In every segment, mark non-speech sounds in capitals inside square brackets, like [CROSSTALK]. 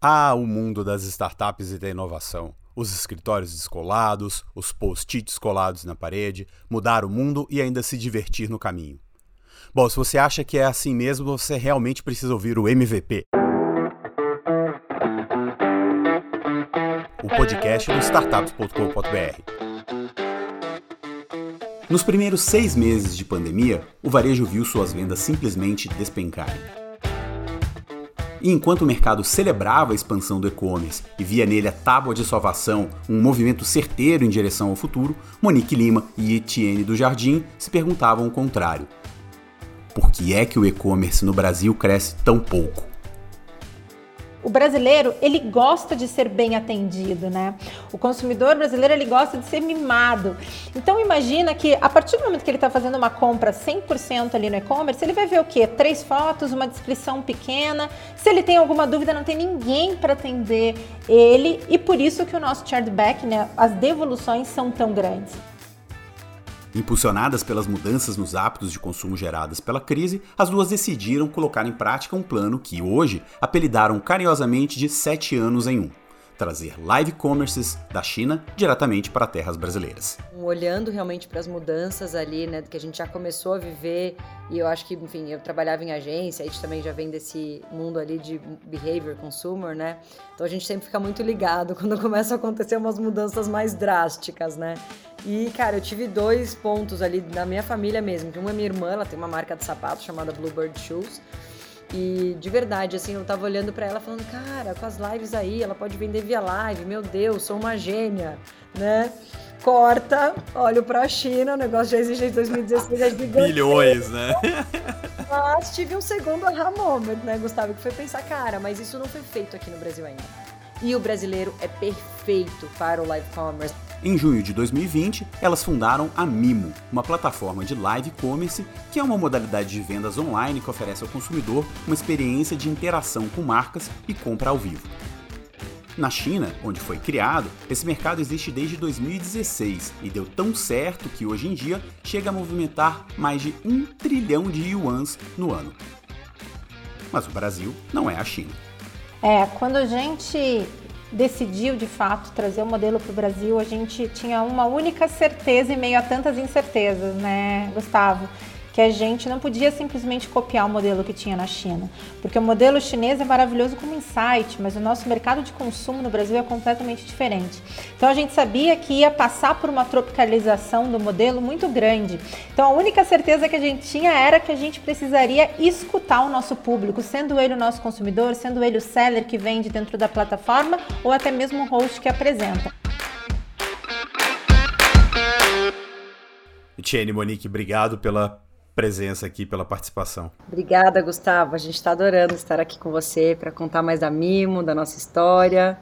Ah, o mundo das startups e da inovação. Os escritórios descolados, os post-its colados na parede, mudar o mundo e ainda se divertir no caminho. Bom, se você acha que é assim mesmo, você realmente precisa ouvir o MVP. O podcast do startups.com.br. Nos primeiros seis meses de pandemia, o varejo viu suas vendas simplesmente despencarem. E enquanto o mercado celebrava a expansão do e-commerce e via nele a tábua de salvação, um movimento certeiro em direção ao futuro, Monique Lima e Etienne do Jardim se perguntavam o contrário. Por que é que o e-commerce no Brasil cresce tão pouco? O brasileiro, ele gosta de ser bem atendido, né? O consumidor brasileiro, ele gosta de ser mimado. Então imagina que a partir do momento que ele está fazendo uma compra 100% ali no e-commerce, ele vai ver o quê? Três fotos, uma descrição pequena. Se ele tem alguma dúvida, não tem ninguém para atender ele e por isso que o nosso chargeback, né, as devoluções são tão grandes. Impulsionadas pelas mudanças nos hábitos de consumo geradas pela crise, as duas decidiram colocar em prática um plano que hoje apelidaram carinhosamente de 7 anos em um trazer live commerces da China diretamente para terras brasileiras. Olhando realmente para as mudanças ali, né, que a gente já começou a viver, e eu acho que, enfim, eu trabalhava em agência, a gente também já vem desse mundo ali de behavior consumer, né? Então a gente sempre fica muito ligado [LAUGHS] quando começam a acontecer umas mudanças mais drásticas, né? E, cara, eu tive dois pontos ali na minha família mesmo, que uma é minha irmã, ela tem uma marca de sapato chamada Bluebird Shoes, e de verdade, assim, eu tava olhando para ela falando, cara, com as lives aí, ela pode vender via live, meu Deus, sou uma gênia, né? Corta, olho pra China, o negócio já existe desde 2016, é gigante. Milhões, né? Mas tive um segundo aha moment, né, Gustavo, que foi pensar, cara, mas isso não foi feito aqui no Brasil ainda. E o brasileiro é perfeito para o live commerce. Em junho de 2020, elas fundaram a Mimo, uma plataforma de live commerce que é uma modalidade de vendas online que oferece ao consumidor uma experiência de interação com marcas e compra ao vivo. Na China, onde foi criado, esse mercado existe desde 2016 e deu tão certo que hoje em dia chega a movimentar mais de um trilhão de yuans no ano. Mas o Brasil não é a China. É, quando a gente decidiu de fato trazer o modelo para o Brasil, a gente tinha uma única certeza em meio a tantas incertezas, né, Gustavo? Que a gente não podia simplesmente copiar o modelo que tinha na China, porque o modelo chinês é maravilhoso como insight, mas o nosso mercado de consumo no Brasil é completamente diferente. Então a gente sabia que ia passar por uma tropicalização do modelo muito grande. Então a única certeza que a gente tinha era que a gente precisaria escutar o nosso público, sendo ele o nosso consumidor, sendo ele o seller que vende dentro da plataforma ou até mesmo o host que apresenta. Tiene Monique, obrigado pela presença aqui, pela participação. Obrigada, Gustavo. A gente está adorando estar aqui com você para contar mais da Mimo, da nossa história.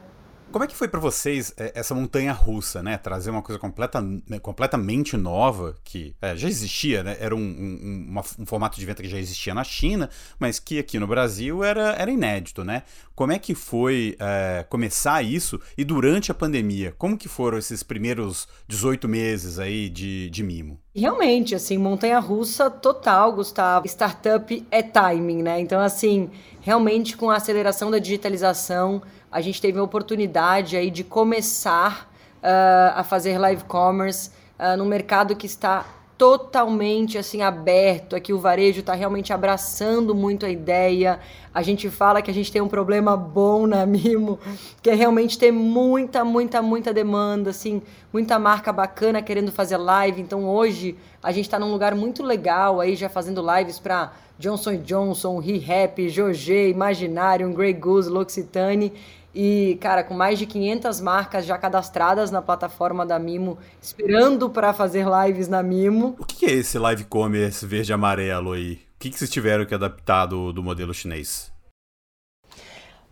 Como é que foi para vocês é, essa montanha russa, né? Trazer uma coisa completa, né, completamente nova, que é, já existia, né? Era um, um, uma, um, formato de venda que já existia na China, mas que aqui no Brasil era, era inédito, né? Como é que foi é, começar isso e durante a pandemia? Como que foram esses primeiros 18 meses aí de, de mimo? Realmente, assim, montanha russa total, Gustavo. Startup é timing, né? Então, assim, realmente com a aceleração da digitalização a gente teve a oportunidade aí de começar uh, a fazer live commerce uh, num mercado que está totalmente assim aberto, aqui o varejo está realmente abraçando muito a ideia. A gente fala que a gente tem um problema bom na Mimo, que é realmente ter muita, muita, muita demanda, assim, muita marca bacana querendo fazer live. Então hoje a gente está num lugar muito legal aí já fazendo lives para Johnson Johnson, ReHap, Jogé, Imaginarium, Grey Goose, L'Occitane. E, cara, com mais de 500 marcas já cadastradas na plataforma da Mimo, esperando para fazer lives na Mimo. O que é esse live commerce verde e amarelo aí? O que, que vocês tiveram que adaptar do, do modelo chinês?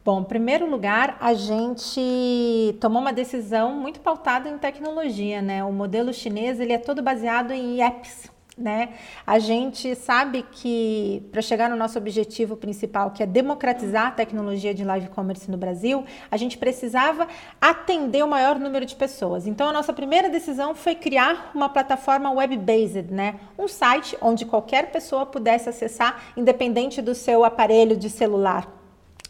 Bom, em primeiro lugar, a gente tomou uma decisão muito pautada em tecnologia, né? O modelo chinês ele é todo baseado em apps, né? A gente sabe que para chegar no nosso objetivo principal, que é democratizar a tecnologia de live commerce no Brasil, a gente precisava atender o maior número de pessoas. Então a nossa primeira decisão foi criar uma plataforma web-based, né? Um site onde qualquer pessoa pudesse acessar, independente do seu aparelho de celular.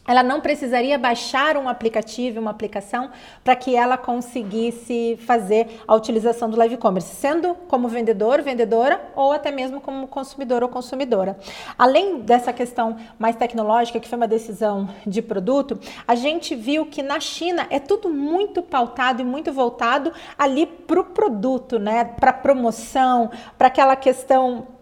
Ela não precisaria baixar um aplicativo, uma aplicação, para que ela conseguisse fazer a utilização do live commerce, sendo como vendedor, vendedora ou até mesmo como consumidor ou consumidora. Além dessa questão mais tecnológica, que foi uma decisão de produto, a gente viu que na China é tudo muito pautado e muito voltado ali para o produto, né? Para promoção, para aquela questão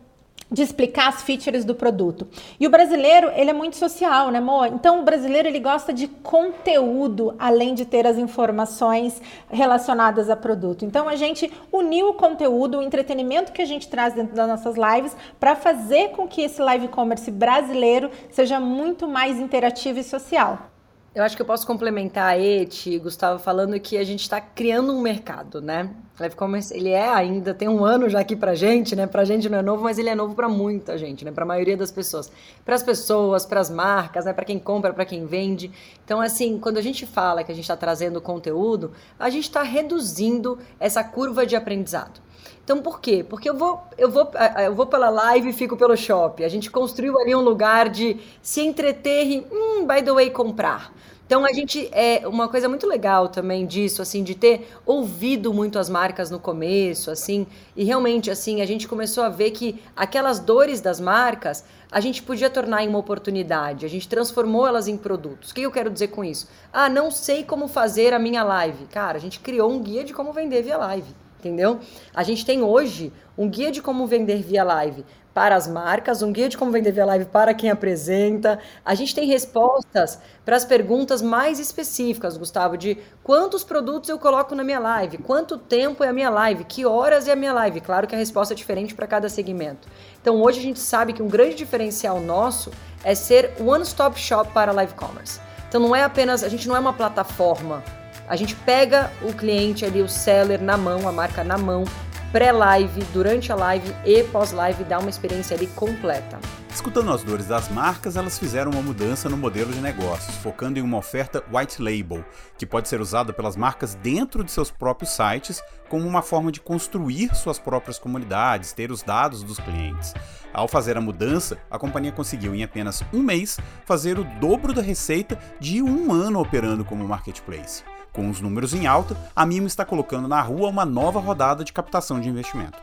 de explicar as features do produto. E o brasileiro, ele é muito social, né, amor? Então o brasileiro ele gosta de conteúdo, além de ter as informações relacionadas a produto. Então a gente uniu o conteúdo, o entretenimento que a gente traz dentro das nossas lives para fazer com que esse live commerce brasileiro seja muito mais interativo e social. Eu acho que eu posso complementar a Eti, Gustavo, falando que a gente está criando um mercado, né? Live commerce, ele é ainda, tem um ano já aqui pra gente, né? Pra gente não é novo, mas ele é novo para muita gente, né? Pra maioria das pessoas. Para as pessoas, para as marcas, né? Para quem compra, para quem vende. Então, assim, quando a gente fala que a gente está trazendo conteúdo, a gente está reduzindo essa curva de aprendizado. Então, por quê? Porque eu vou, eu vou, eu vou pela live e fico pelo shopping. A gente construiu ali um lugar de se entreter e, hum, by the way, comprar. Então a gente é uma coisa muito legal também disso, assim, de ter ouvido muito as marcas no começo, assim, e realmente assim a gente começou a ver que aquelas dores das marcas a gente podia tornar em uma oportunidade. A gente transformou elas em produtos. O que eu quero dizer com isso? Ah, não sei como fazer a minha live. Cara, a gente criou um guia de como vender via live entendeu? A gente tem hoje um guia de como vender via live para as marcas, um guia de como vender via live para quem apresenta. A gente tem respostas para as perguntas mais específicas, Gustavo, de quantos produtos eu coloco na minha live, quanto tempo é a minha live, que horas é a minha live. Claro que a resposta é diferente para cada segmento. Então hoje a gente sabe que um grande diferencial nosso é ser one-stop shop para live commerce. Então não é apenas, a gente não é uma plataforma. A gente pega o cliente ali, o seller na mão, a marca na mão, pré-live, durante a live e pós-live, dá uma experiência ali completa. Escutando as dores das marcas, elas fizeram uma mudança no modelo de negócios, focando em uma oferta white label, que pode ser usada pelas marcas dentro de seus próprios sites como uma forma de construir suas próprias comunidades, ter os dados dos clientes. Ao fazer a mudança, a companhia conseguiu em apenas um mês fazer o dobro da receita de um ano operando como marketplace. Com os números em alta, a Mimo está colocando na rua uma nova rodada de captação de investimento.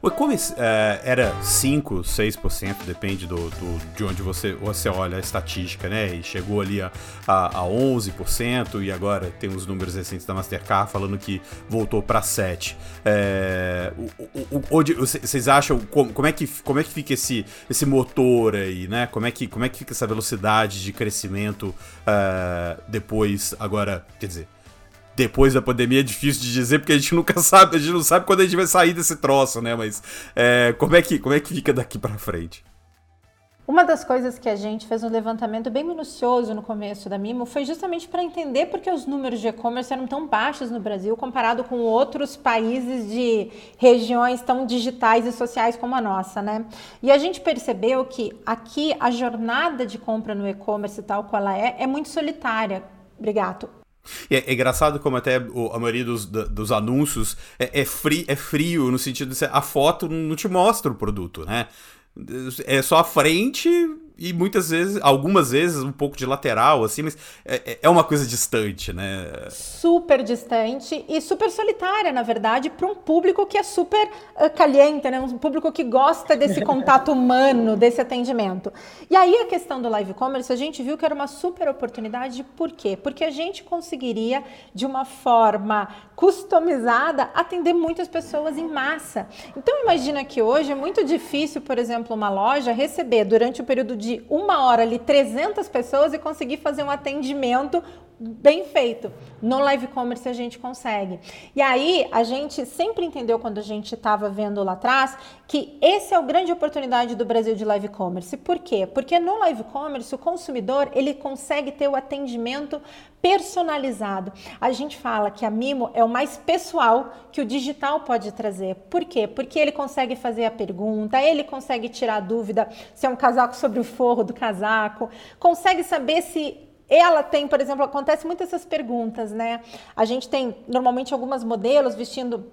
O e-commerce é, era 5, 6%, depende do, do, de onde você, você olha a estatística, né? E chegou ali a, a, a 11%, e agora tem os números recentes da Mastercard falando que voltou para 7%. É, vocês acham como, como, é que, como é que fica esse, esse motor aí, né? Como é, que, como é que fica essa velocidade de crescimento é, depois, agora, quer dizer depois da pandemia é difícil de dizer, porque a gente nunca sabe, a gente não sabe quando a gente vai sair desse troço, né? Mas é, como, é que, como é que fica daqui para frente? Uma das coisas que a gente fez um levantamento bem minucioso no começo da Mimo foi justamente para entender por que os números de e-commerce eram tão baixos no Brasil comparado com outros países de regiões tão digitais e sociais como a nossa, né? E a gente percebeu que aqui a jornada de compra no e-commerce tal qual ela é, é muito solitária. Obrigado. É, é, engraçado como até a maioria dos, dos anúncios é, é, frio, é frio no sentido de a foto não te mostra o produto, né? É só a frente e muitas vezes, algumas vezes, um pouco de lateral, assim, mas é, é, é uma coisa distante, né? Super distante e super solitária, na verdade, para um público que é super uh, caliente, né? Um público que gosta desse contato humano, [LAUGHS] desse atendimento. E aí a questão do live commerce, a gente viu que era uma super oportunidade, por quê? Porque a gente conseguiria, de uma forma customizada, atender muitas pessoas em massa. Então imagina que hoje é muito difícil, por exemplo, uma loja receber durante o período de de uma hora ali 300 pessoas e conseguir fazer um atendimento bem feito. No live commerce a gente consegue. E aí a gente sempre entendeu quando a gente estava vendo lá atrás que esse é o grande oportunidade do Brasil de live commerce. Por quê? Porque no live commerce o consumidor ele consegue ter o atendimento personalizado. A gente fala que a Mimo é o mais pessoal que o digital pode trazer. Por quê? Porque ele consegue fazer a pergunta, ele consegue tirar dúvida se é um casaco sobre o forro do casaco, consegue saber se ela tem, por exemplo, acontece muitas essas perguntas, né? A gente tem normalmente algumas modelos vestindo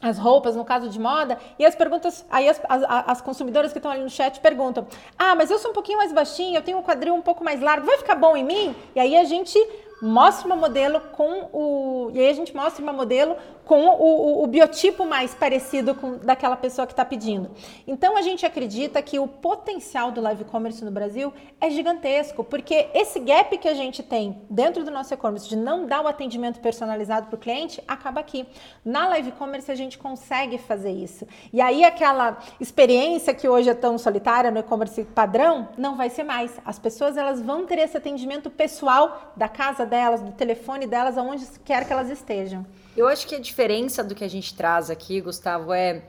as roupas, no caso de moda, e as perguntas, aí as, as, as consumidoras que estão ali no chat perguntam: Ah, mas eu sou um pouquinho mais baixinha, eu tenho um quadril um pouco mais largo, vai ficar bom em mim? E aí a gente mostra uma modelo com o. E aí a gente mostra uma modelo com o, o, o biotipo mais parecido com daquela pessoa que está pedindo. Então a gente acredita que o potencial do live commerce no Brasil é gigantesco, porque esse gap que a gente tem dentro do nosso e-commerce de não dar o atendimento personalizado para o cliente acaba aqui. Na live commerce a gente consegue fazer isso. E aí aquela experiência que hoje é tão solitária no e-commerce padrão não vai ser mais. As pessoas elas vão ter esse atendimento pessoal da casa delas, do telefone delas, aonde quer que elas estejam. Eu acho que a diferença do que a gente traz aqui, Gustavo, é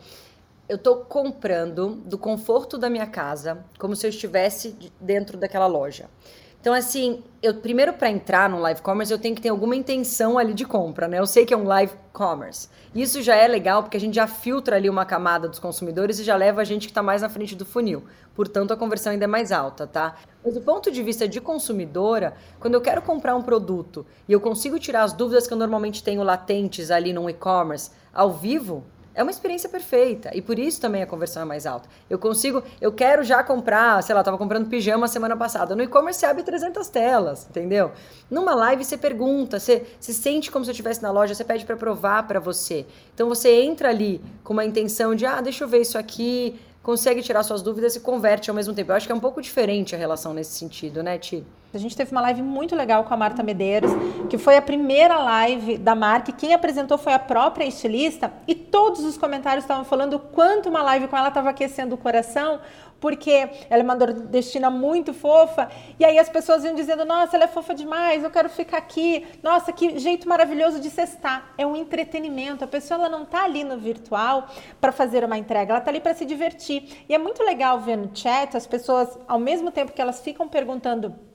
eu estou comprando do conforto da minha casa, como se eu estivesse dentro daquela loja. Então, assim, eu primeiro para entrar no live commerce, eu tenho que ter alguma intenção ali de compra, né? Eu sei que é um live commerce. Isso já é legal porque a gente já filtra ali uma camada dos consumidores e já leva a gente que está mais na frente do funil. Portanto, a conversão ainda é mais alta, tá? Mas do ponto de vista de consumidora, quando eu quero comprar um produto e eu consigo tirar as dúvidas que eu normalmente tenho latentes ali no e-commerce ao vivo, é uma experiência perfeita e por isso também a conversão é mais alta. Eu consigo, eu quero já comprar, sei lá, estava comprando pijama semana passada. No e-commerce você abre 300 telas, entendeu? Numa live você pergunta, você se sente como se eu estivesse na loja, você pede para provar para você. Então você entra ali com uma intenção de, ah, deixa eu ver isso aqui, consegue tirar suas dúvidas e converte ao mesmo tempo. Eu acho que é um pouco diferente a relação nesse sentido, né, Ti? A gente teve uma live muito legal com a Marta Medeiros, que foi a primeira live da marca. E quem apresentou foi a própria estilista. E todos os comentários estavam falando o quanto uma live com ela estava aquecendo o coração, porque ela é uma nordestina muito fofa. E aí as pessoas iam dizendo: Nossa, ela é fofa demais, eu quero ficar aqui. Nossa, que jeito maravilhoso de cestar. É um entretenimento. A pessoa ela não está ali no virtual para fazer uma entrega, ela está ali para se divertir. E é muito legal ver no chat as pessoas, ao mesmo tempo que elas ficam perguntando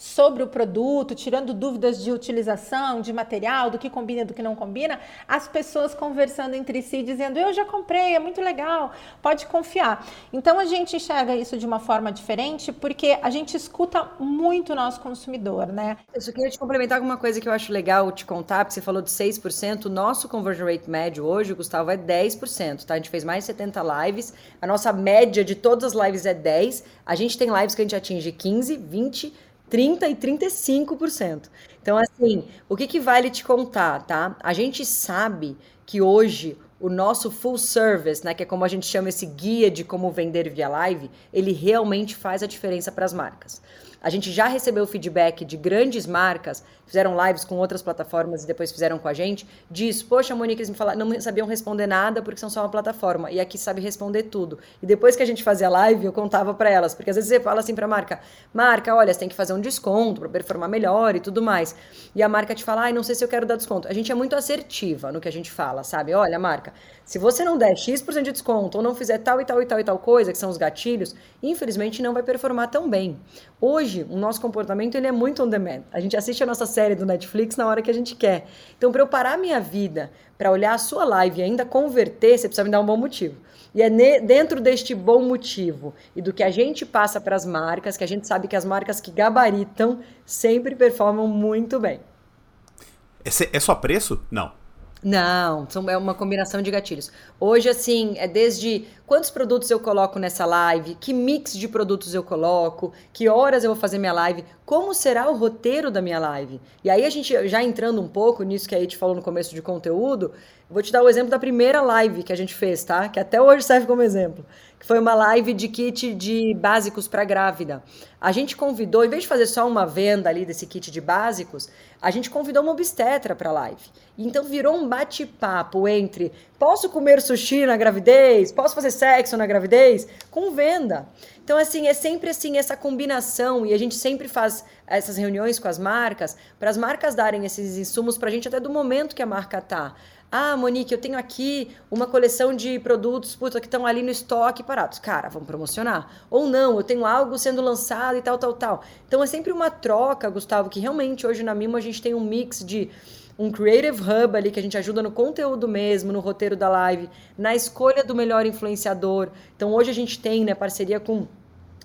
sobre o produto, tirando dúvidas de utilização, de material, do que combina do que não combina, as pessoas conversando entre si, dizendo: Eu já comprei, é muito legal, pode confiar. Então a gente enxerga isso de uma forma diferente porque a gente escuta muito o nosso consumidor, né? Eu só queria te complementar com uma coisa que eu acho legal te contar, porque você falou de 6%, o nosso conversion rate médio hoje, Gustavo, é 10%, tá? A gente fez mais de 70 lives, a nossa média de todas as lives é 10, a gente tem lives que a gente atinge 15, 20, 30% e 35%. Então, assim, o que, que vale te contar, tá? A gente sabe que hoje o nosso full service, né, que é como a gente chama esse guia de como vender via live, ele realmente faz a diferença para as marcas. A gente já recebeu feedback de grandes marcas, fizeram lives com outras plataformas e depois fizeram com a gente, diz, poxa, Monique, eles me falaram, não sabiam responder nada porque são só uma plataforma, e aqui sabe responder tudo. E depois que a gente fazia live, eu contava para elas, porque às vezes você fala assim para a marca, marca, olha, você tem que fazer um desconto para performar melhor e tudo mais. E a marca te fala, ai, não sei se eu quero dar desconto. A gente é muito assertiva no que a gente fala, sabe? Olha, marca, se você não der X% de desconto ou não fizer tal e tal e tal e tal coisa, que são os gatilhos, infelizmente não vai performar tão bem. Hoje, o nosso comportamento ele é muito on demand. A gente assiste a nossa série do Netflix na hora que a gente quer. Então, para eu parar minha vida, para olhar a sua live e ainda converter, você precisa me dar um bom motivo. E é dentro deste bom motivo e do que a gente passa para as marcas, que a gente sabe que as marcas que gabaritam sempre performam muito bem. É, é só preço? Não. Não, são, é uma combinação de gatilhos. Hoje, assim, é desde quantos produtos eu coloco nessa live, que mix de produtos eu coloco, que horas eu vou fazer minha live, como será o roteiro da minha live. E aí, a gente já entrando um pouco nisso que a gente falou no começo de conteúdo, vou te dar o exemplo da primeira live que a gente fez, tá? Que até hoje serve como exemplo que foi uma live de kit de básicos para grávida. A gente convidou, em vez de fazer só uma venda ali desse kit de básicos, a gente convidou uma obstetra para a live. Então virou um bate-papo entre posso comer sushi na gravidez, posso fazer sexo na gravidez, com venda. Então assim, é sempre assim essa combinação e a gente sempre faz essas reuniões com as marcas para as marcas darem esses insumos para a gente até do momento que a marca tá. Ah, Monique, eu tenho aqui uma coleção de produtos puta, que estão ali no estoque parados. Cara, vamos promocionar. Ou não, eu tenho algo sendo lançado e tal, tal, tal. Então é sempre uma troca, Gustavo, que realmente hoje na Mimo a gente tem um mix de um Creative Hub ali que a gente ajuda no conteúdo mesmo, no roteiro da live, na escolha do melhor influenciador. Então hoje a gente tem né, parceria com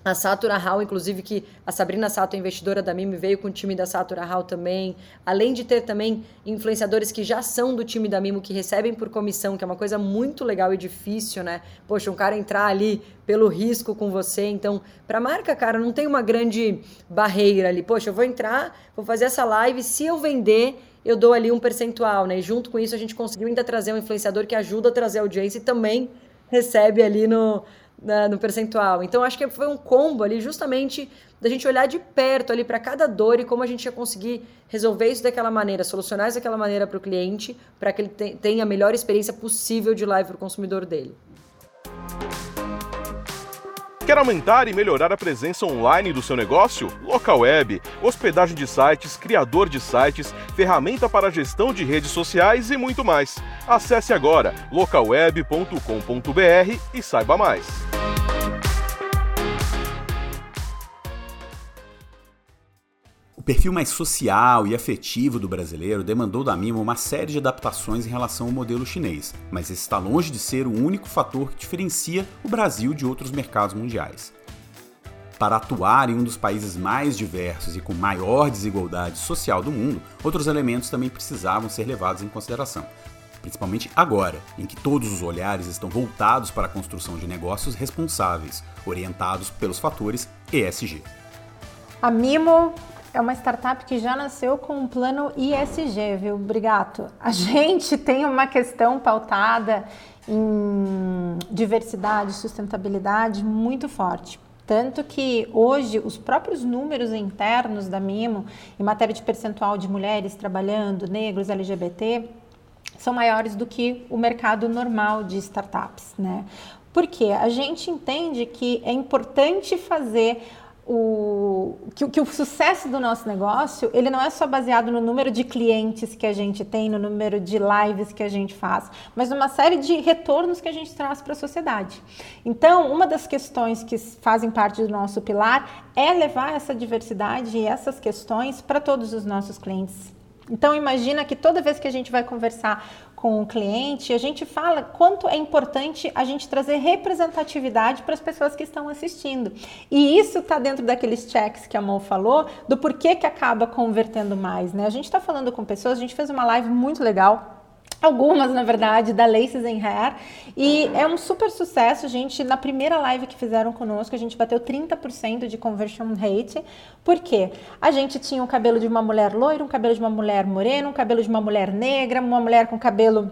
A Satura Hall, inclusive, que a Sabrina Sato, investidora da Mimo, veio com o time da Satura Hall também. Além de ter também influenciadores que já são do time da Mimo, que recebem por comissão, que é uma coisa muito legal e difícil, né? Poxa, um cara entrar ali pelo risco com você. Então, para marca, cara, não tem uma grande barreira ali. Poxa, eu vou entrar, vou fazer essa live, se eu vender, eu dou ali um percentual, né? E junto com isso, a gente conseguiu ainda trazer um influenciador que ajuda a trazer audiência e também recebe ali no né, no percentual. Então acho que foi um combo ali justamente da gente olhar de perto ali para cada dor e como a gente ia conseguir resolver isso daquela maneira, solucionar isso daquela maneira para o cliente, para que ele tenha a melhor experiência possível de live para o consumidor dele. Quer aumentar e melhorar a presença online do seu negócio? Local web, hospedagem de sites, criador de sites, ferramenta para gestão de redes sociais e muito mais. Acesse agora localweb.com.br e saiba mais. Perfil mais social e afetivo do brasileiro demandou da Mimo uma série de adaptações em relação ao modelo chinês, mas esse está longe de ser o único fator que diferencia o Brasil de outros mercados mundiais. Para atuar em um dos países mais diversos e com maior desigualdade social do mundo, outros elementos também precisavam ser levados em consideração, principalmente agora, em que todos os olhares estão voltados para a construção de negócios responsáveis, orientados pelos fatores ESG. A Mimo é uma startup que já nasceu com um plano ISG, viu, Brigato? A gente [LAUGHS] tem uma questão pautada em diversidade, sustentabilidade muito forte. Tanto que hoje os próprios números internos da Mimo, em matéria de percentual de mulheres trabalhando, negros, LGBT, são maiores do que o mercado normal de startups, né? Porque a gente entende que é importante fazer o, que, que, o sucesso do nosso negócio ele não é só baseado no número de clientes que a gente tem, no número de lives que a gente faz, mas numa série de retornos que a gente traz para a sociedade. Então, uma das questões que fazem parte do nosso pilar é levar essa diversidade e essas questões para todos os nossos clientes. Então imagina que toda vez que a gente vai conversar com o cliente, a gente fala quanto é importante a gente trazer representatividade para as pessoas que estão assistindo. E isso está dentro daqueles checks que a Mo falou, do porquê que acaba convertendo mais, né? A gente está falando com pessoas, a gente fez uma live muito legal algumas, na verdade, da Laces and Hair. E é um super sucesso, gente. Na primeira live que fizeram conosco, a gente bateu 30% de conversion rate. Por quê? A gente tinha o cabelo de uma mulher loira, um cabelo de uma mulher morena, um cabelo de uma mulher negra, uma mulher com cabelo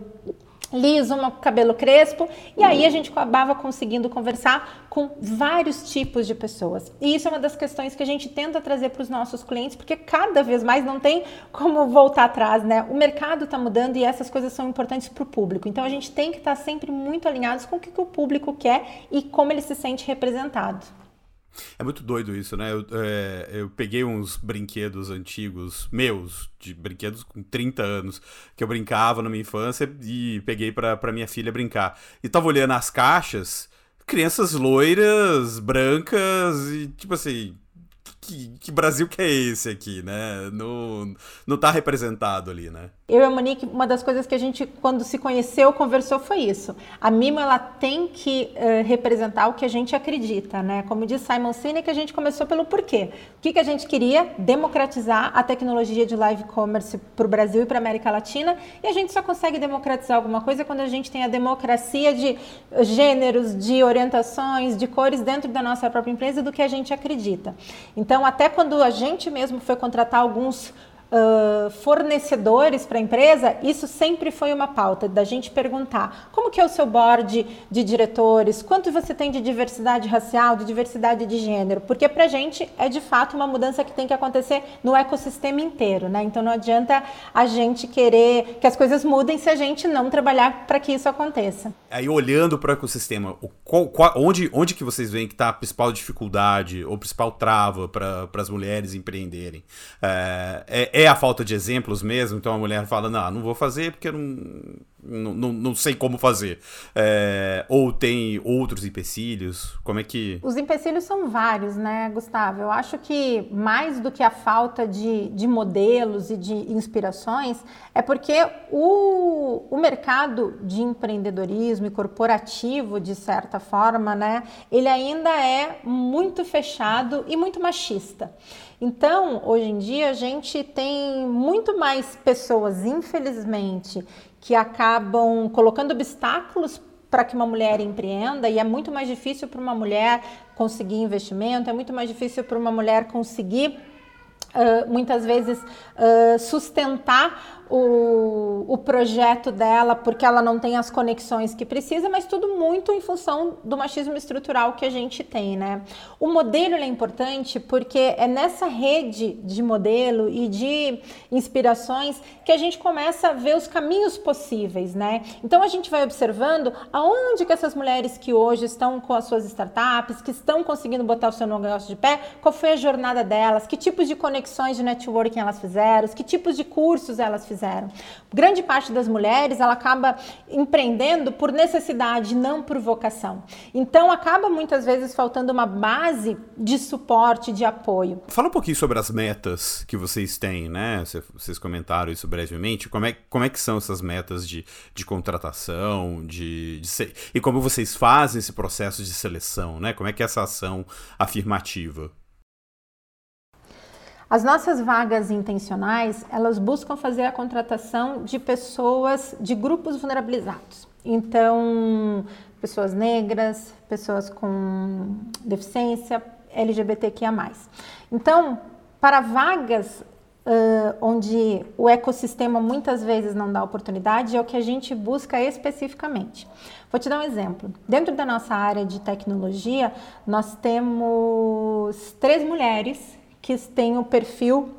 liso, um cabelo crespo, e aí a gente acabava conseguindo conversar com vários tipos de pessoas. E isso é uma das questões que a gente tenta trazer para os nossos clientes, porque cada vez mais não tem como voltar atrás, né? O mercado está mudando e essas coisas são importantes para o público. Então a gente tem que estar tá sempre muito alinhados com o que, que o público quer e como ele se sente representado. É muito doido isso, né? Eu, é, eu, peguei uns brinquedos antigos, meus, de brinquedos com 30 anos, que eu brincava na minha infância e peguei pra, minha filha brincar. E tava olhando as caixas, crianças loiras, brancas, e tipo assim, que, que, Brasil que é esse aqui, né? Não, não tá representado ali, né? Eu e a Monique, uma das coisas que a gente, quando se conheceu, conversou foi isso. A Mimo, ela tem que uh, representar o que a gente acredita, né? Como diz Simon Sinek, a gente começou pelo porquê. O que, que a gente queria? Democratizar a tecnologia de live commerce para o Brasil e para a América Latina. E a gente só consegue democratizar alguma coisa quando a gente tem a democracia de gêneros, de orientações, de cores dentro da nossa própria empresa do que a gente acredita. Então, até quando a gente mesmo foi contratar alguns uh, fornecedores para a empresa, isso sempre foi uma pauta da gente perguntar como que é o seu board de diretores, quanto você tem de diversidade racial, de diversidade de gênero, porque para a gente é de fato uma mudança que tem que acontecer no ecossistema inteiro, né? Então não adianta a gente querer que as coisas mudem se a gente não trabalhar para que isso aconteça. Aí olhando para o ecossistema, onde, onde que vocês veem que está a principal dificuldade ou principal trava para as mulheres empreenderem? É, é, é, a falta de exemplos mesmo? Então a mulher fala, não, não vou fazer porque não, não, não, não sei como fazer. É, ou tem outros empecilhos? Como é que. Os empecilhos são vários, né, Gustavo? Eu acho que mais do que a falta de, de modelos e de inspirações, é porque o, o mercado de empreendedorismo e corporativo, de certa forma, né, ele ainda é muito fechado e muito machista. Então, hoje em dia, a gente tem muito mais pessoas, infelizmente, que acabam colocando obstáculos para que uma mulher empreenda e é muito mais difícil para uma mulher conseguir investimento, é muito mais difícil para uma mulher conseguir uh, muitas vezes uh, sustentar o, o projeto dela porque ela não tem as conexões que precisa, mas tudo muito em função do machismo estrutural que a gente tem, né? O modelo é importante porque é nessa rede de modelo e de inspirações que a gente começa a ver os caminhos possíveis, né? Então a gente vai observando aonde que essas mulheres que hoje estão com as suas startups, que estão conseguindo botar o seu negócio de pé, qual foi a jornada delas, que tipos de conexões de networking elas fizeram, que tipos de cursos elas fizeram fizeram. Grande parte das mulheres ela acaba empreendendo por necessidade, não por vocação. Então acaba muitas vezes faltando uma base de suporte, de apoio. Fala um pouquinho sobre as metas que vocês têm, né? Vocês comentaram isso brevemente. Como é, como é que são essas metas de, de contratação, de, de e como vocês fazem esse processo de seleção, né? Como é que é essa ação afirmativa? As nossas vagas intencionais, elas buscam fazer a contratação de pessoas de grupos vulnerabilizados. Então, pessoas negras, pessoas com deficiência, LGBTQIA+. Então, para vagas uh, onde o ecossistema muitas vezes não dá oportunidade, é o que a gente busca especificamente. Vou te dar um exemplo. Dentro da nossa área de tecnologia, nós temos três mulheres que têm o perfil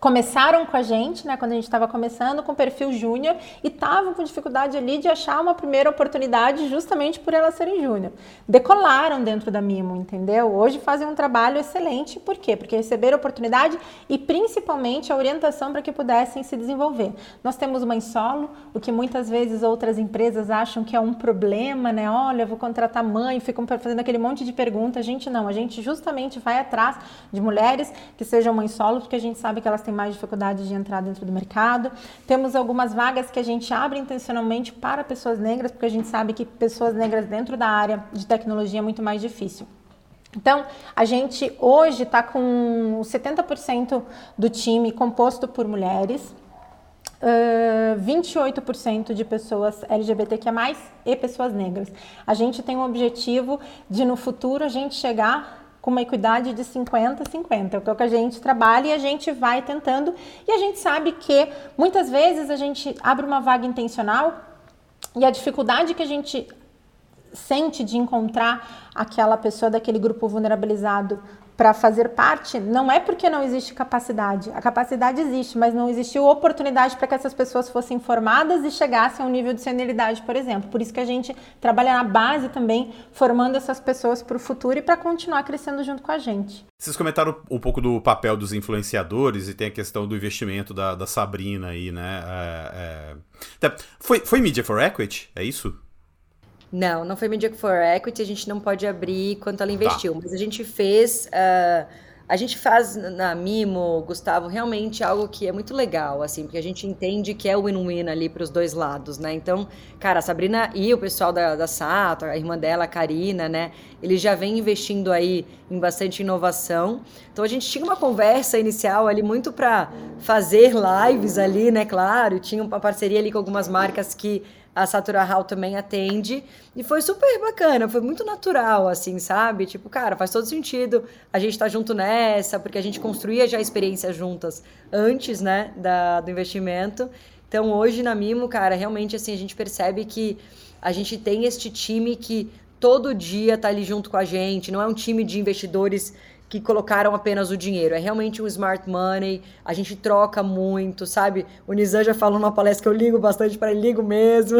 começaram com a gente, né, quando a gente estava começando, com perfil júnior e estavam com dificuldade ali de achar uma primeira oportunidade justamente por elas serem júnior. Decolaram dentro da Mimo, entendeu? Hoje fazem um trabalho excelente, por quê? Porque receberam oportunidade e principalmente a orientação para que pudessem se desenvolver. Nós temos mãe solo, o que muitas vezes outras empresas acham que é um problema, né? Olha, vou contratar mãe, ficam fazendo aquele monte de perguntas. A gente não, a gente justamente vai atrás de mulheres que sejam mãe solo, porque a gente sabe que elas têm mais dificuldade de entrar dentro do mercado. Temos algumas vagas que a gente abre intencionalmente para pessoas negras, porque a gente sabe que pessoas negras dentro da área de tecnologia é muito mais difícil. Então, a gente hoje está com 70% do time composto por mulheres, uh, 28% de pessoas LGBTQ+, e pessoas negras. A gente tem um objetivo de, no futuro, a gente chegar com uma equidade de 50-50. É o que a gente trabalha e a gente vai tentando. E a gente sabe que muitas vezes a gente abre uma vaga intencional e a dificuldade que a gente sente de encontrar aquela pessoa daquele grupo vulnerabilizado para fazer parte, não é porque não existe capacidade. A capacidade existe, mas não existiu oportunidade para que essas pessoas fossem formadas e chegassem a um nível de senioridade, por exemplo. Por isso que a gente trabalha na base também, formando essas pessoas para o futuro e para continuar crescendo junto com a gente. Vocês comentaram um pouco do papel dos influenciadores e tem a questão do investimento da, da Sabrina aí, né? É, é... Foi, foi Media for Equity? É isso? Não, não foi Media for Equity, a gente não pode abrir quanto ela investiu, tá. mas a gente fez. Uh, a gente faz na Mimo, Gustavo, realmente algo que é muito legal, assim, porque a gente entende que é win-win ali para os dois lados, né? Então, cara, a Sabrina e o pessoal da, da Sato, a irmã dela, a Karina, né? Eles já vêm investindo aí em bastante inovação. Então, a gente tinha uma conversa inicial ali muito para fazer lives ali, né? Claro, tinha uma parceria ali com algumas marcas que a Satura Hall também atende. E foi super bacana, foi muito natural, assim, sabe? Tipo, cara, faz todo sentido a gente estar tá junto nessa, porque a gente construía já experiências juntas antes, né, da, do investimento. Então, hoje na Mimo, cara, realmente, assim, a gente percebe que a gente tem este time que todo dia tá ali junto com a gente, não é um time de investidores que colocaram apenas o dinheiro. É realmente um smart money, a gente troca muito, sabe? O Nizam já falou numa palestra que eu ligo bastante para ele, ligo mesmo.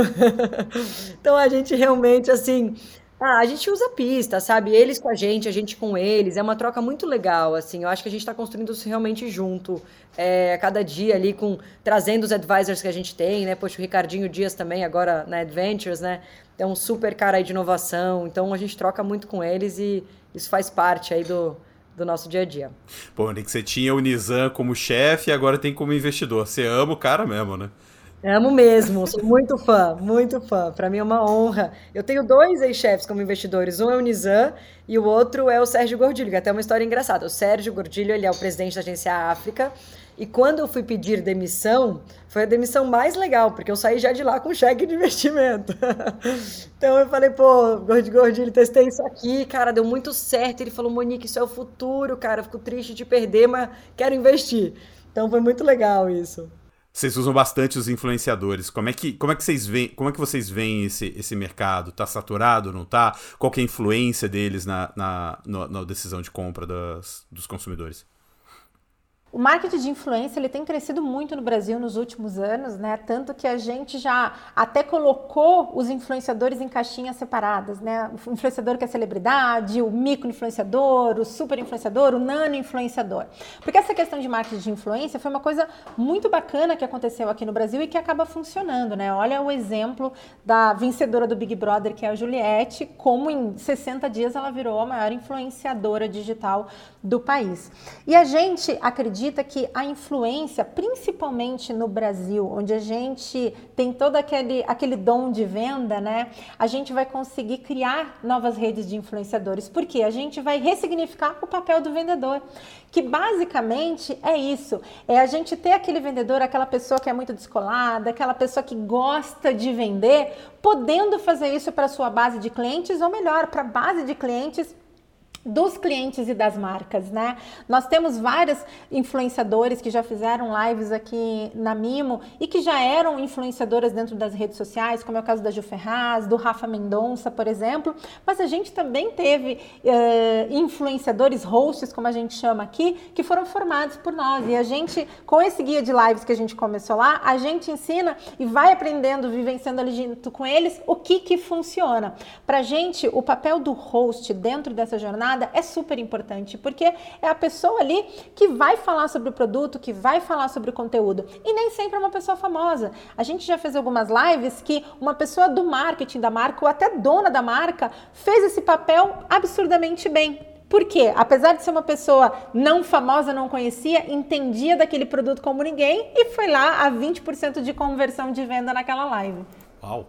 [LAUGHS] então a gente realmente, assim, Ah, a gente usa pista, sabe? Eles com a gente, a gente com eles. É uma troca muito legal, assim. Eu acho que a gente está construindo isso realmente junto. É, a cada dia ali, com trazendo os advisors que a gente tem, né? Poxa, o Ricardinho Dias também, agora na Adventures, né? É um super cara aí de inovação. Então a gente troca muito com eles e isso faz parte aí do, do nosso dia a dia. Pô, que você tinha o Nizam como chefe e agora tem como investidor. Você ama o cara mesmo, né? Amo mesmo, sou muito fã, muito fã. Para mim é uma honra. Eu tenho dois ex-chefes como investidores, um é o Nizam e o outro é o Sérgio Gordilho, que é até uma história engraçada. O Sérgio Gordilho, ele é o presidente da agência África, e quando eu fui pedir demissão, foi a demissão mais legal, porque eu saí já de lá com cheque de investimento. [LAUGHS] então eu falei, pô, Gordilho, testei isso aqui, cara, deu muito certo. Ele falou, Monique, isso é o futuro, cara, fico triste de perder, mas quero investir. Então foi muito legal isso. Vocês usam bastante os influenciadores. Como é que, como é que vocês veem, como é que vocês veem esse, esse mercado? Tá saturado, não tá? Qual é a influência deles na, na, na, na decisão de compra das, dos consumidores? O marketing de influência ele tem crescido muito no Brasil nos últimos anos, né? Tanto que a gente já até colocou os influenciadores em caixinhas separadas, né? O influenciador que é celebridade, o micro influenciador, o super influenciador, o nano influenciador. Porque essa questão de marketing de influência foi uma coisa muito bacana que aconteceu aqui no Brasil e que acaba funcionando, né? Olha o exemplo da vencedora do Big Brother, que é a Juliette, como em 60 dias ela virou a maior influenciadora digital do país. E a gente acredita que a influência, principalmente no Brasil, onde a gente tem todo aquele, aquele dom de venda, né? A gente vai conseguir criar novas redes de influenciadores, porque a gente vai ressignificar o papel do vendedor, que basicamente é isso: é a gente ter aquele vendedor, aquela pessoa que é muito descolada, aquela pessoa que gosta de vender, podendo fazer isso para sua base de clientes, ou melhor, para a base de clientes dos clientes e das marcas, né? Nós temos vários influenciadores que já fizeram lives aqui na Mimo e que já eram influenciadoras dentro das redes sociais, como é o caso da Ju Ferraz, do Rafa Mendonça, por exemplo. Mas a gente também teve uh, influenciadores, hosts, como a gente chama aqui, que foram formados por nós. E a gente, com esse guia de lives que a gente começou lá, a gente ensina e vai aprendendo, vivenciando ali junto com eles, o que que funciona. Pra gente, o papel do host dentro dessa jornada é super importante, porque é a pessoa ali que vai falar sobre o produto, que vai falar sobre o conteúdo. E nem sempre é uma pessoa famosa. A gente já fez algumas lives que uma pessoa do marketing da marca, ou até dona da marca, fez esse papel absurdamente bem. Por quê? Apesar de ser uma pessoa não famosa, não conhecia, entendia daquele produto como ninguém e foi lá a 20% de conversão de venda naquela live. Uau!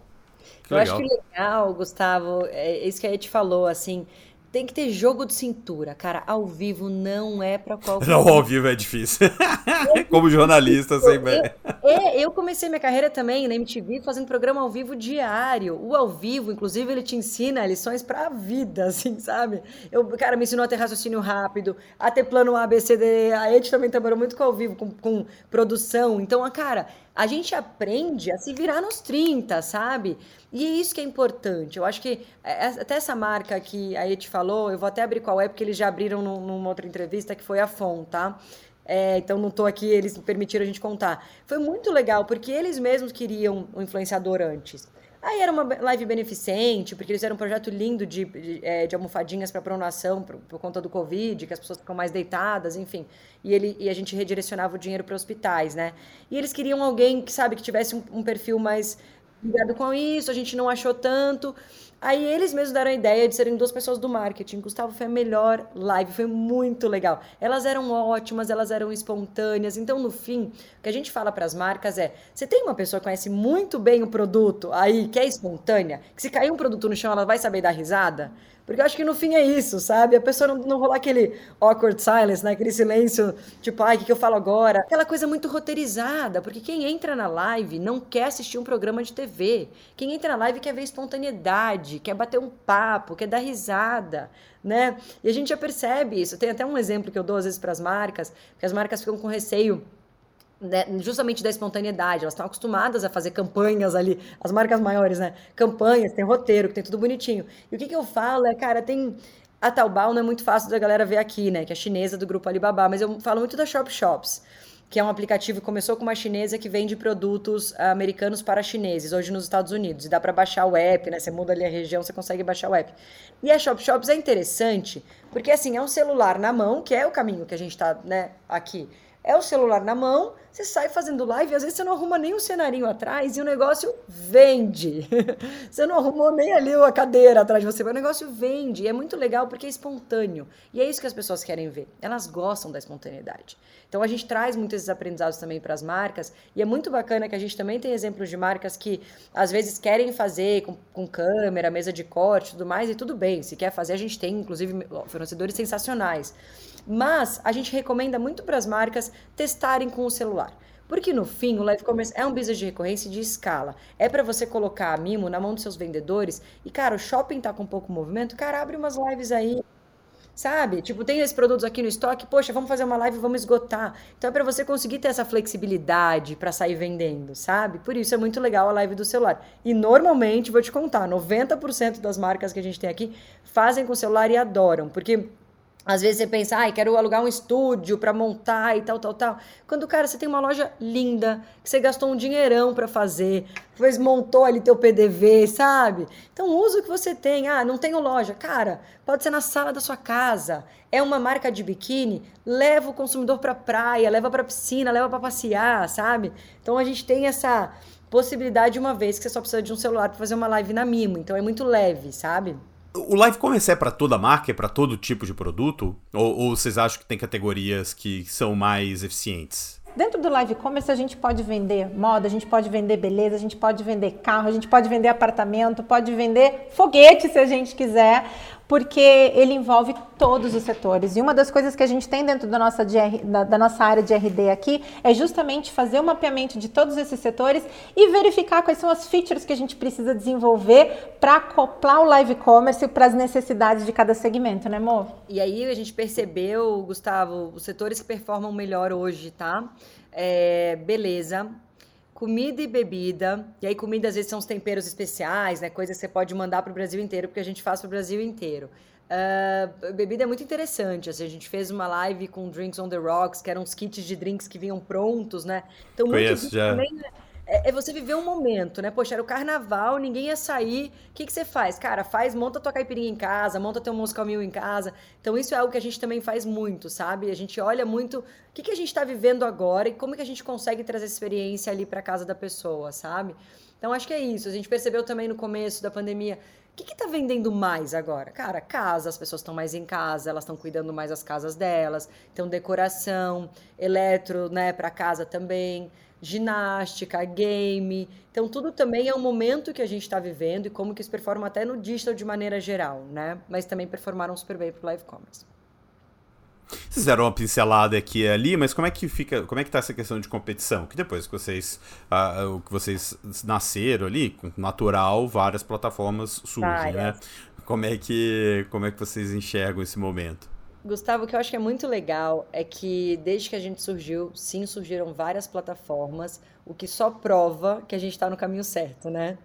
Que Eu legal. acho que legal, Gustavo, é isso que a gente falou, assim, tem que ter jogo de cintura, cara. Ao vivo não é para qualquer. [LAUGHS] Não, ao vivo é difícil. [LAUGHS] Como jornalista, sempre. É, é, eu comecei minha carreira também na MTV fazendo programa ao vivo diário. O ao vivo, inclusive, ele te ensina lições pra vida, [LAUGHS] assim, sabe? Eu, cara, me ensinou a ter raciocínio rápido, a ter plano A, B, C, D. A Ed também trabalhou muito com ao vivo, com, com produção. Então, cara, a gente aprende a se virar nos 30, sabe? E é isso que é importante. Eu acho que é, é, até essa marca que a te falou, eu vou até abrir qual é, porque eles já abriram numa outra entrevista, que foi a FON, tá? É, então não estou aqui, eles permitiram a gente contar. Foi muito legal, porque eles mesmos queriam um influenciador antes. Aí era uma live beneficente, porque eles eram um projeto lindo de, de, é, de almofadinhas para pronação por, por, conta do Covid, que as pessoas ficam mais deitadas, enfim. E, ele, e a gente redirecionava o dinheiro para hospitais, né? E eles queriam alguém que, sabe, que tivesse um, um perfil mais ligado com isso, a gente não achou tanto. Aí eles mesmos deram a ideia de serem duas pessoas do marketing. Gustavo foi a melhor live, foi muito legal. Elas eram ótimas, elas eram espontâneas. Então, no fim, o que a gente fala para as marcas é: você tem uma pessoa que conhece muito bem o produto aí, que é espontânea, que se cair um produto no chão, ela vai saber dar risada? Porque eu acho que no fim é isso, sabe? A pessoa não, não rolar aquele awkward silence, né? Aquele silêncio, tipo, ai, o que, que eu falo agora? Aquela coisa muito roteirizada, porque quem entra na live não quer assistir um programa de TV. Quem entra na live quer ver espontaneidade, quer bater um papo, quer dar risada, né? E a gente já percebe isso. Tem até um exemplo que eu dou às vezes para as marcas, que as marcas ficam com receio né, justamente da espontaneidade. Elas estão acostumadas a fazer campanhas ali, as marcas maiores, né? Campanhas, tem roteiro, que tem tudo bonitinho. E o que, que eu falo é, cara, tem. A Taobao não é muito fácil da galera ver aqui, né? Que é chinesa do grupo Alibaba, mas eu falo muito da Shop Shops. que é um aplicativo que começou com uma chinesa que vende produtos americanos para chineses, hoje nos Estados Unidos. E dá para baixar o app, né? Você muda ali a região, você consegue baixar o app. E a Shop Shops é interessante, porque assim, é um celular na mão, que é o caminho que a gente está né, aqui é o celular na mão, você sai fazendo live, às vezes você não arruma nem um cenarinho atrás e o negócio vende. [LAUGHS] você não arrumou nem ali a cadeira atrás de você, mas o negócio vende. E é muito legal porque é espontâneo. E é isso que as pessoas querem ver. Elas gostam da espontaneidade. Então a gente traz muitos esses aprendizados também para as marcas. E é muito bacana que a gente também tem exemplos de marcas que às vezes querem fazer com, com câmera, mesa de corte tudo mais, e tudo bem. Se quer fazer, a gente tem, inclusive, fornecedores sensacionais. Mas a gente recomenda muito para as marcas testarem com o celular. Porque no fim, o live commerce é um business de recorrência e de escala. É para você colocar a mimo na mão dos seus vendedores. E, cara, o shopping tá com pouco movimento, cara, abre umas lives aí. Sabe? Tipo, tem esses produtos aqui no estoque, poxa, vamos fazer uma live, vamos esgotar. Então é para você conseguir ter essa flexibilidade para sair vendendo, sabe? Por isso é muito legal a live do celular. E normalmente, vou te contar, 90% das marcas que a gente tem aqui fazem com o celular e adoram, porque às vezes você pensa, ai, quero alugar um estúdio para montar e tal, tal, tal. Quando, cara, você tem uma loja linda, que você gastou um dinheirão para fazer, depois montou ali teu PDV, sabe? Então, usa o que você tem. Ah, não tenho loja. Cara, pode ser na sala da sua casa. É uma marca de biquíni, leva o consumidor para praia, leva para piscina, leva para passear, sabe? Então, a gente tem essa possibilidade uma vez que você só precisa de um celular para fazer uma live na Mimo. Então, é muito leve, sabe? O live commerce é para toda marca, é para todo tipo de produto? Ou, ou, vocês acham que tem categorias que são mais eficientes? Dentro do live commerce a gente pode vender moda, a gente pode vender beleza, a gente pode vender carro, a gente pode vender apartamento, pode vender foguete se a gente quiser porque ele envolve todos os setores. E uma das coisas que a gente tem dentro da nossa, da, da nossa área de RD aqui é justamente fazer o um mapeamento de todos esses setores e verificar quais são as features que a gente precisa desenvolver para acoplar o live commerce para as necessidades de cada segmento, né, amor? E aí a gente percebeu, Gustavo, os setores que performam melhor hoje, tá? É, beleza, comida e bebida. E aí, comida às vezes são os temperos especiais, né? Coisas que você pode mandar para o Brasil inteiro, porque a gente faz para o Brasil inteiro. Uh, bebida é muito interessante. Assim, a gente fez uma live com Drinks on the Rocks, que eram os kits de drinks que vinham prontos, né? Então, Conheço, já. Também, né? É, é, você viver um momento, né? Poxa, era o carnaval, ninguém ia sair. O que, que você faz? Cara, faz, monta tua caipirinha em casa, monta teu moscal mil em casa. Então, isso é algo que a gente também faz muito, sabe? A gente olha muito o que, que a gente está vivendo agora e como que a gente consegue trazer experiência ali para casa da pessoa, sabe? Então, acho que é isso. A gente percebeu também no começo da pandemia o que está vendendo mais agora? Cara, casa, as pessoas estão mais em casa, elas estão cuidando mais das casas delas, então decoração, eletro, né, para casa também ginástica, game. Então, tudo também é um momento que a gente está vivendo e como que isso performa até no digital de maneira geral, né? Mas também performaram super bem para o live commerce. Vocês deram uma pincelada aqui e ali, mas como é que fica, como é que tá essa questão de competição? Que depois que vocês, uh, que vocês nasceram ali, natural, várias plataformas surgem, né? Como é que, como é que vocês enxergam esse momento? Gustavo, o que eu acho que é muito legal é que desde que a gente surgiu, sim, surgiram várias plataformas, o que só prova que a gente está no caminho certo, né?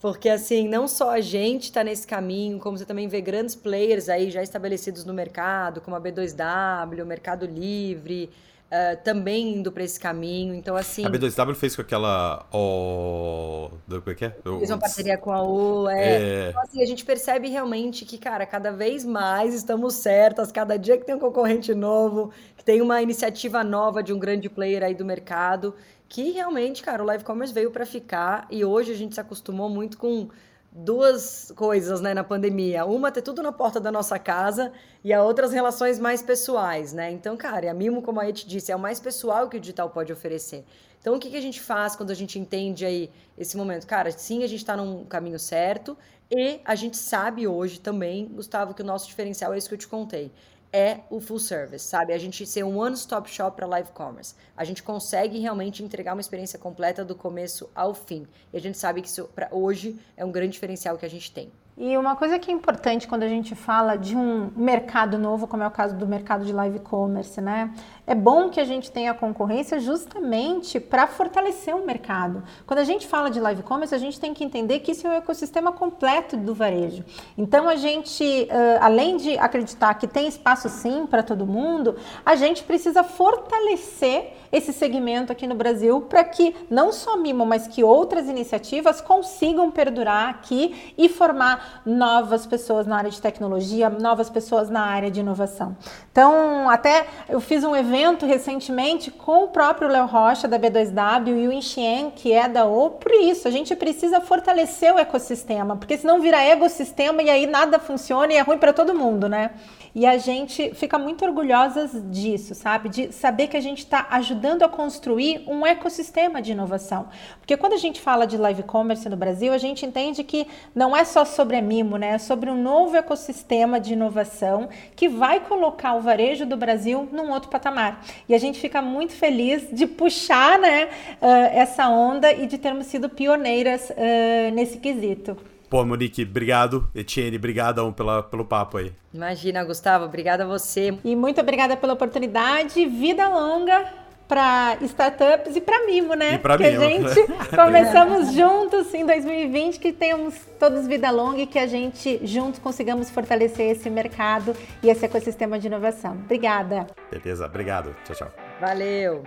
Porque assim, não só a gente está nesse caminho, como você também vê grandes players aí já estabelecidos no mercado, como a B2W, o Mercado Livre, uh, também indo para esse caminho. Então, assim. A B2W fez com aquela. O. Do que é? Fez uma parceria com a U. É. é. Então, assim, a gente percebe realmente que, cara, cada vez mais estamos certas, cada dia que tem um concorrente novo, que tem uma iniciativa nova de um grande player aí do mercado, que realmente, cara, o live commerce veio para ficar e hoje a gente se acostumou muito com duas coisas né, na pandemia. Uma ter tudo na porta da nossa casa e a outra as relações mais pessoais, né? Então, cara, a Mimo, como a gente disse, é o mais pessoal que o digital pode oferecer. Então, o que, que a gente faz quando a gente entende aí esse momento? Cara, sim, a gente está num caminho certo e a gente sabe hoje também, Gustavo, que o nosso diferencial é isso que eu te contei é o full service, sabe? A gente ser um one-stop shop para live commerce. A gente consegue realmente entregar uma experiência completa do começo ao fim. E a gente sabe que isso, hoje, é um grande diferencial que a gente tem. E uma coisa que é importante quando a gente fala de um mercado novo, como é o caso do mercado de live commerce, né? É bom que a gente tenha concorrência justamente para fortalecer o mercado. Quando a gente fala de live commerce, a gente tem que entender que isso é um ecossistema completo do varejo. Então a gente, além de acreditar que tem espaço sim para todo mundo, a gente precisa fortalecer esse segmento aqui no Brasil para que não só Mimo, mas que outras iniciativas consigam perdurar aqui e formar novas pessoas na área de tecnologia, novas pessoas na área de inovação. Então, até eu fiz um evento recentemente com o próprio Léo Rocha da B2W e o Inchien, que é da O, por isso, a gente precisa fortalecer o ecossistema, porque senão vira ecossistema e aí nada funciona e é ruim para todo mundo, né? E a gente fica muito orgulhosa disso, sabe? De saber que a gente está ajudando a construir um ecossistema de inovação. Porque quando a gente fala de live commerce no Brasil, a gente entende que não é só sobre a Mimo, né? É sobre um novo ecossistema de inovação que vai colocar o varejo do Brasil num outro patamar. E a gente fica muito feliz de puxar né, uh, essa onda e de termos sido pioneiras uh, nesse quesito. Pô, Monique, obrigado. Etienne, obrigado pela, pelo papo aí. Imagina, Gustavo, obrigada a você. E muito obrigada pela oportunidade. Vida longa para startups e para Mimo, né? E para Mimo. Que a gente [LAUGHS] [LAUGHS] começamos juntos em 2020, que tenhamos todos vida longa e que a gente juntos consigamos fortalecer esse mercado e esse ecossistema de inovação. Obrigada. Beleza, obrigado. Tchau, tchau. Valeu.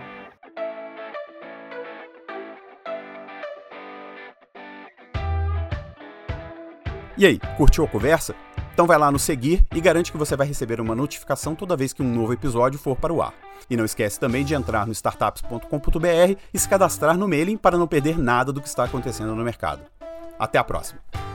E aí, curtiu a conversa? Então vai lá no seguir e garante que você vai receber uma notificação toda vez que um novo episódio for para o ar. E não esquece também de entrar no startups.com.br e se cadastrar no mailing para não perder nada do que está acontecendo no mercado. Até a próxima!